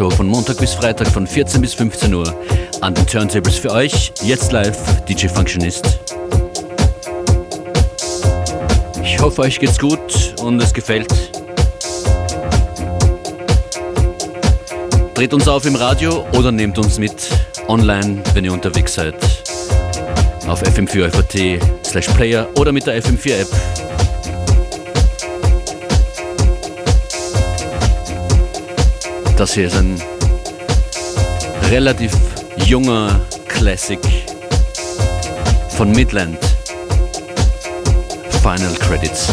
Show von Montag bis Freitag von 14 bis 15 Uhr an den Turntables für euch. Jetzt live DJ Functionist. Ich hoffe, euch geht's gut und es gefällt. Dreht uns auf im Radio oder nehmt uns mit online, wenn ihr unterwegs seid. Auf fm4 slash player oder mit der FM4 Das hier ist ein relativ junger Classic von Midland. Final Credits.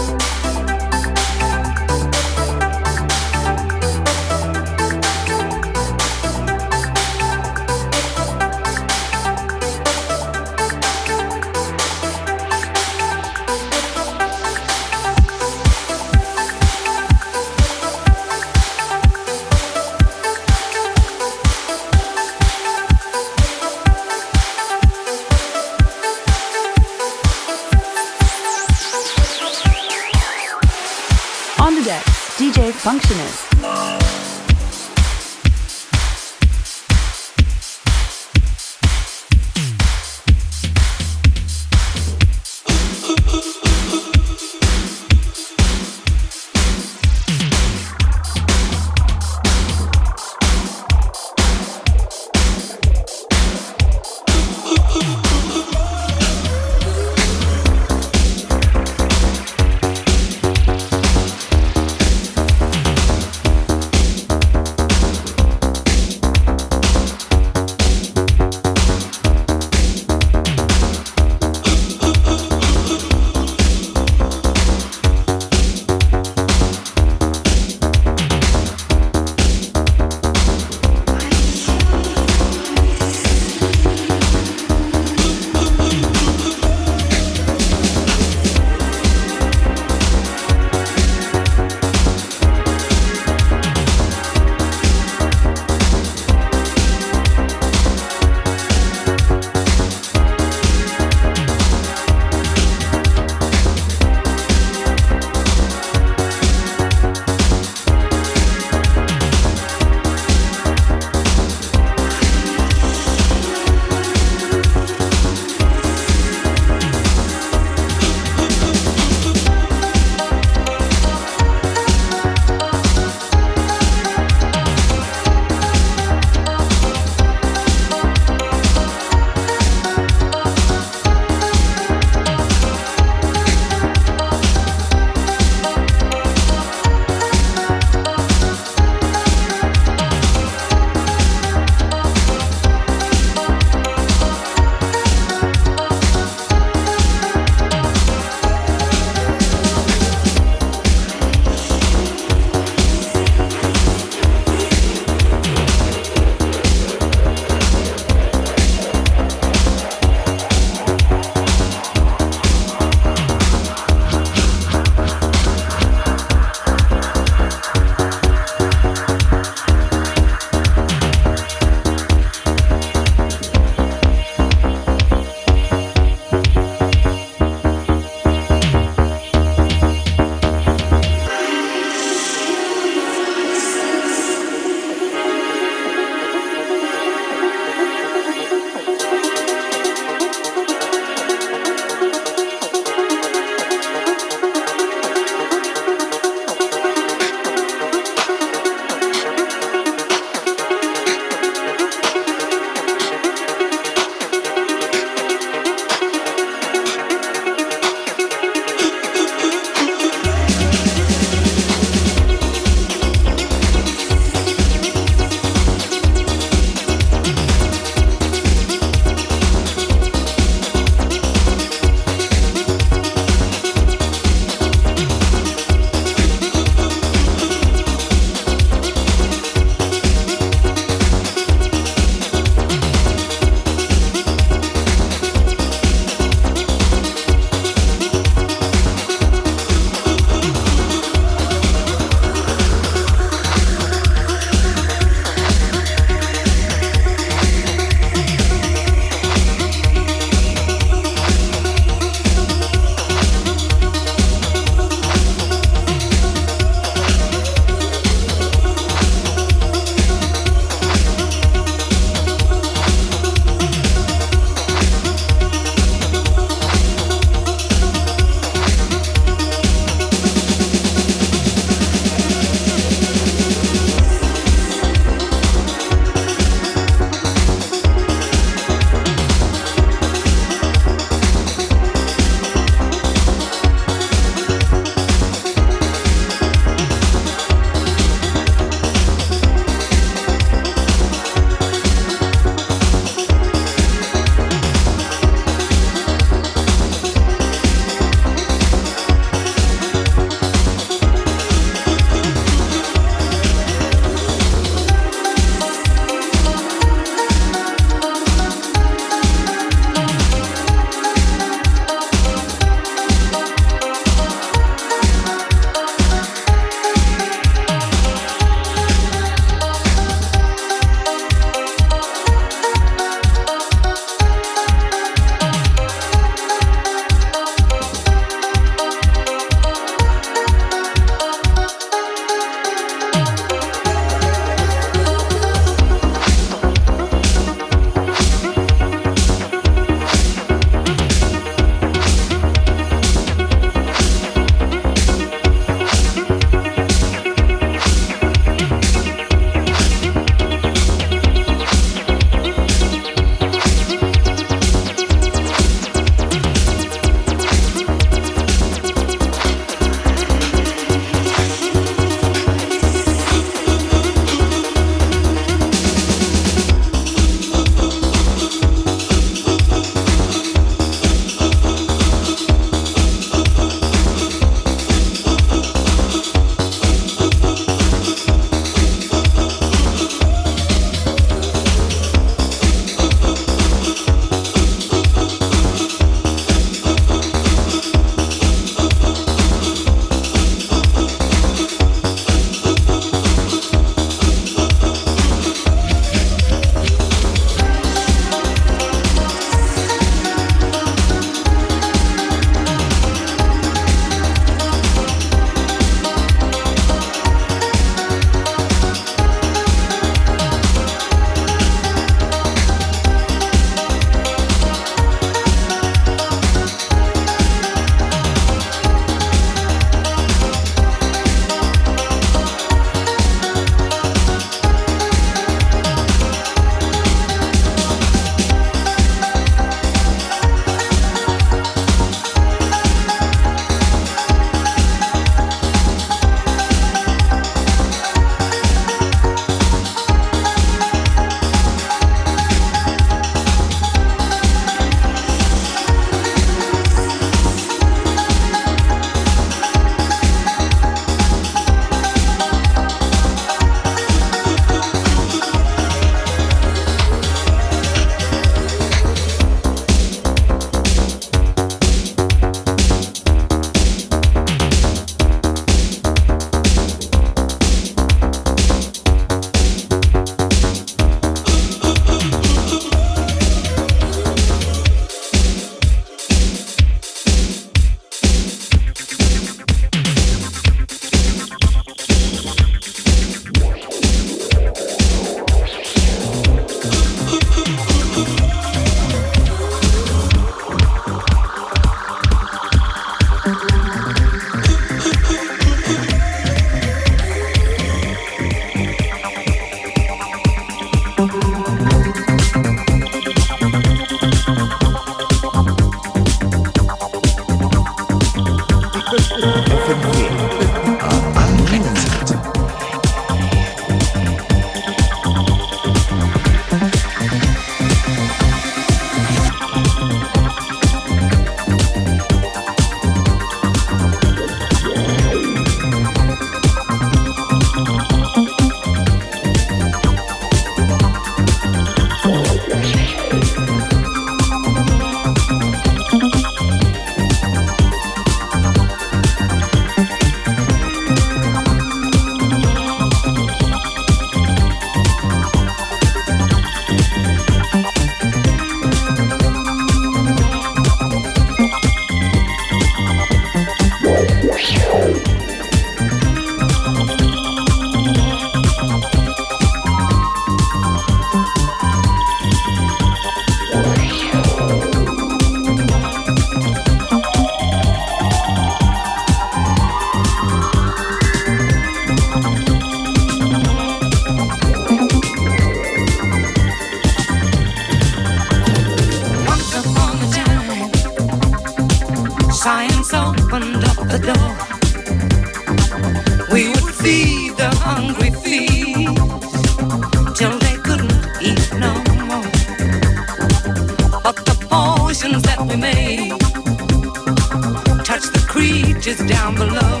Creatures down below,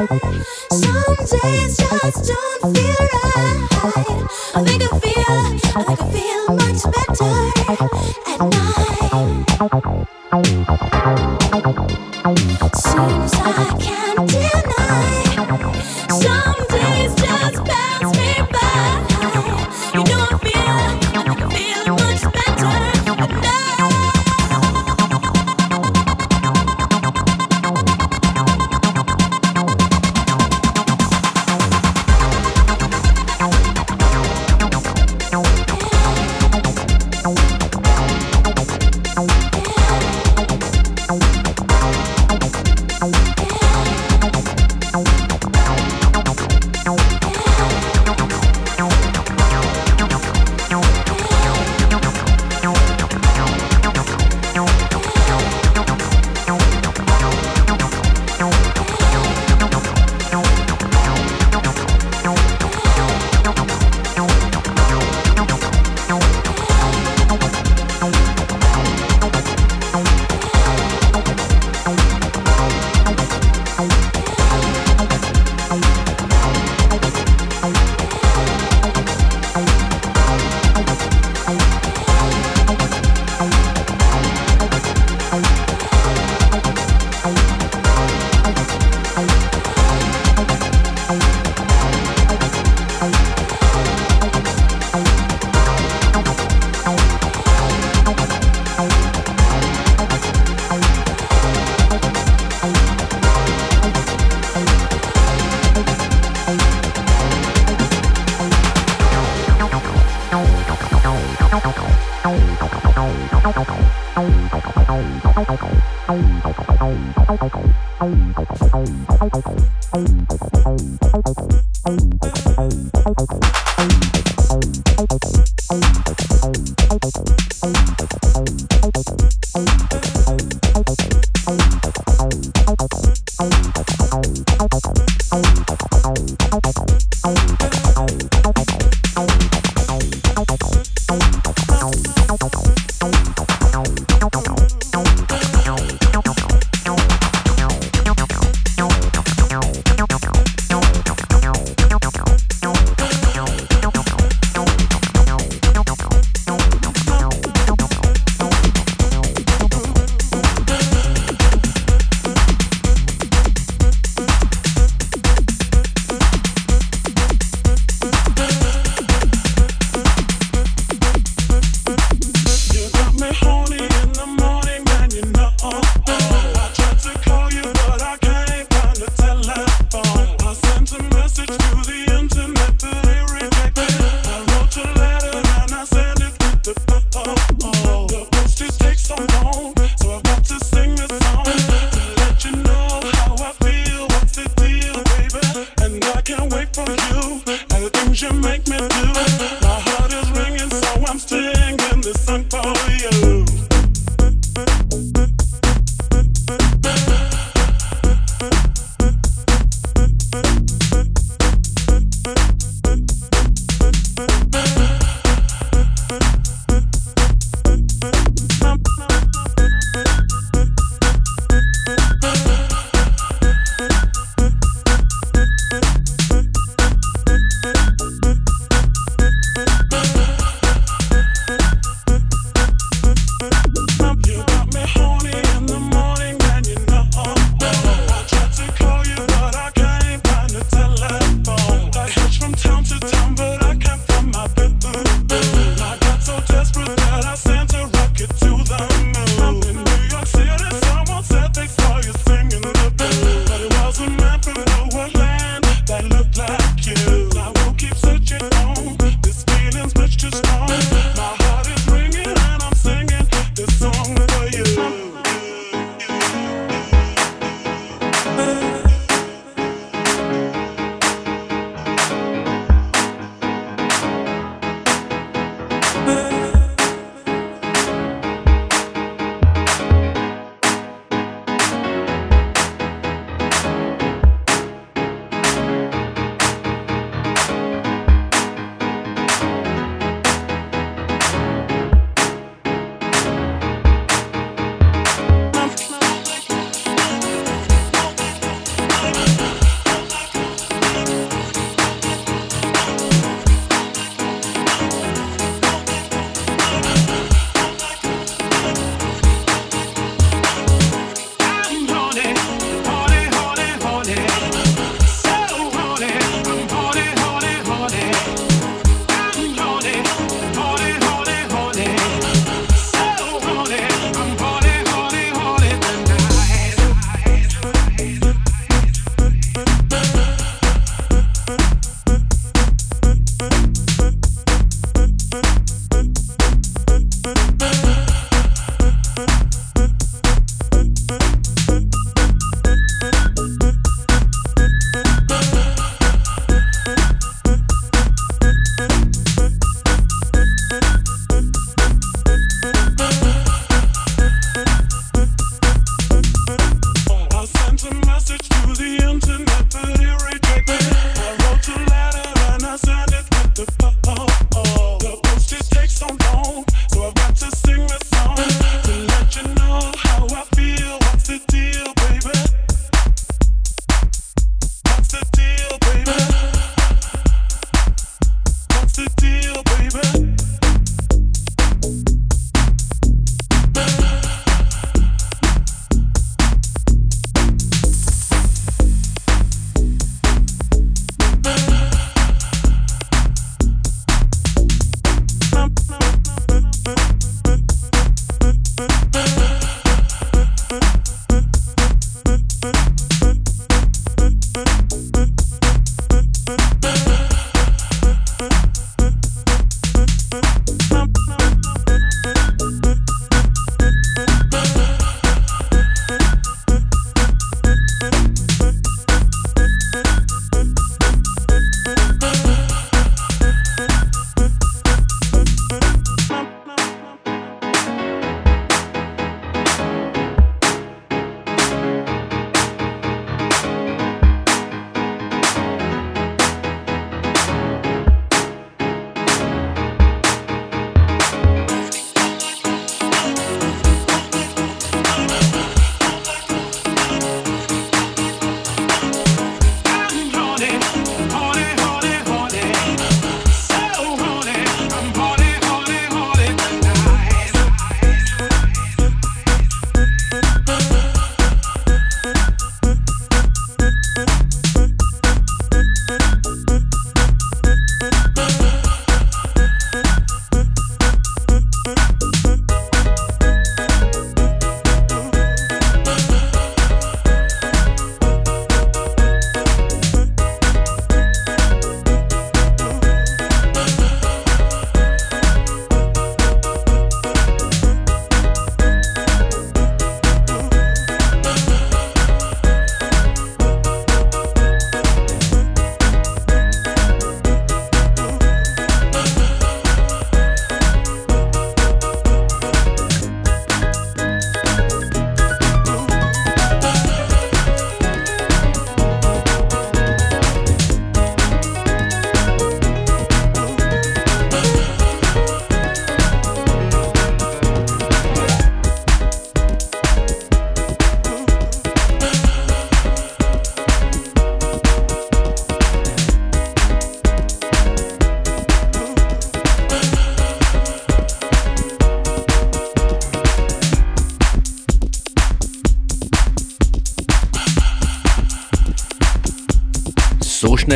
Oh, okay.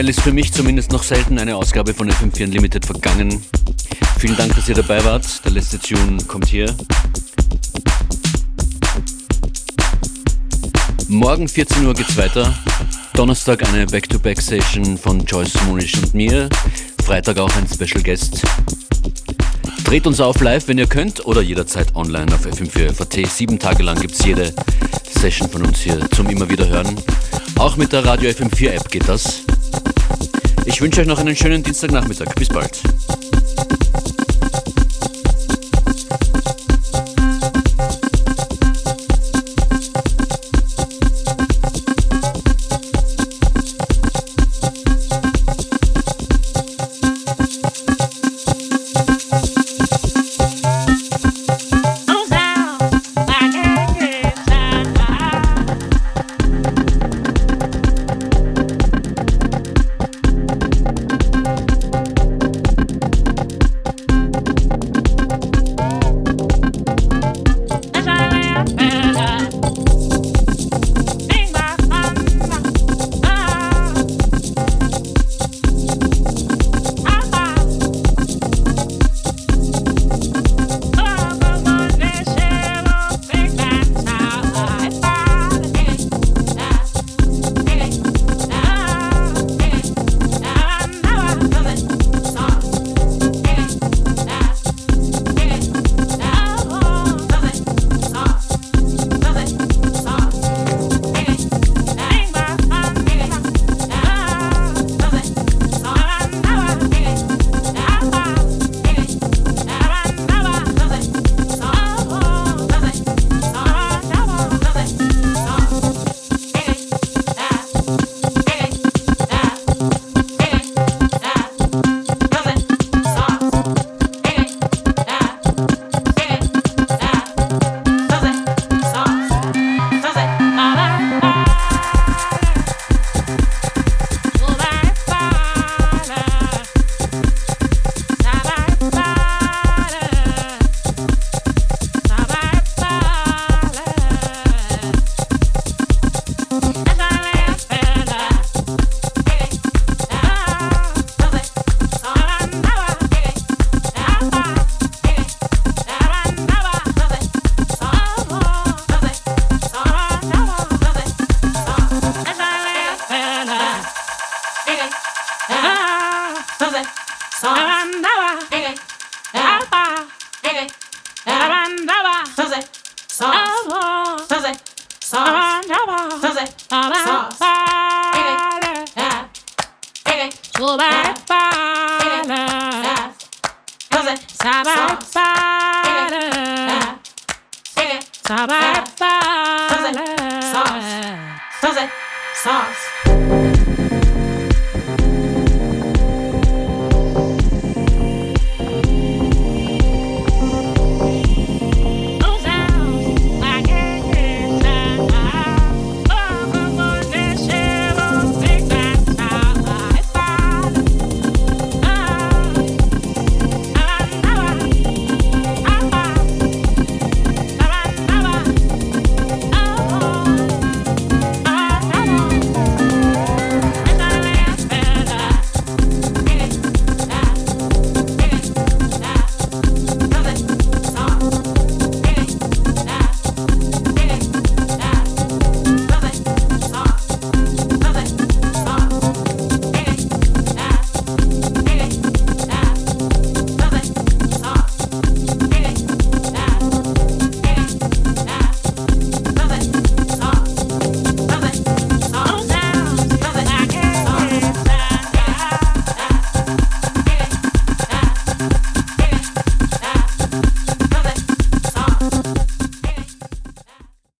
Schnell ist für mich zumindest noch selten eine Ausgabe von FM4 Unlimited vergangen. Vielen Dank, dass ihr dabei wart. Der letzte Tune kommt hier. Morgen 14 Uhr geht's weiter. Donnerstag eine Back-to-Back-Session von Joyce Monisch und mir. Freitag auch ein Special Guest. Dreht uns auf live, wenn ihr könnt, oder jederzeit online auf FM4FAT. Sieben Tage lang gibt's jede Session von uns hier zum immer wieder hören. Auch mit der Radio FM4 App geht das. Ich wünsche euch noch einen schönen Dienstagnachmittag. Bis bald. さあ。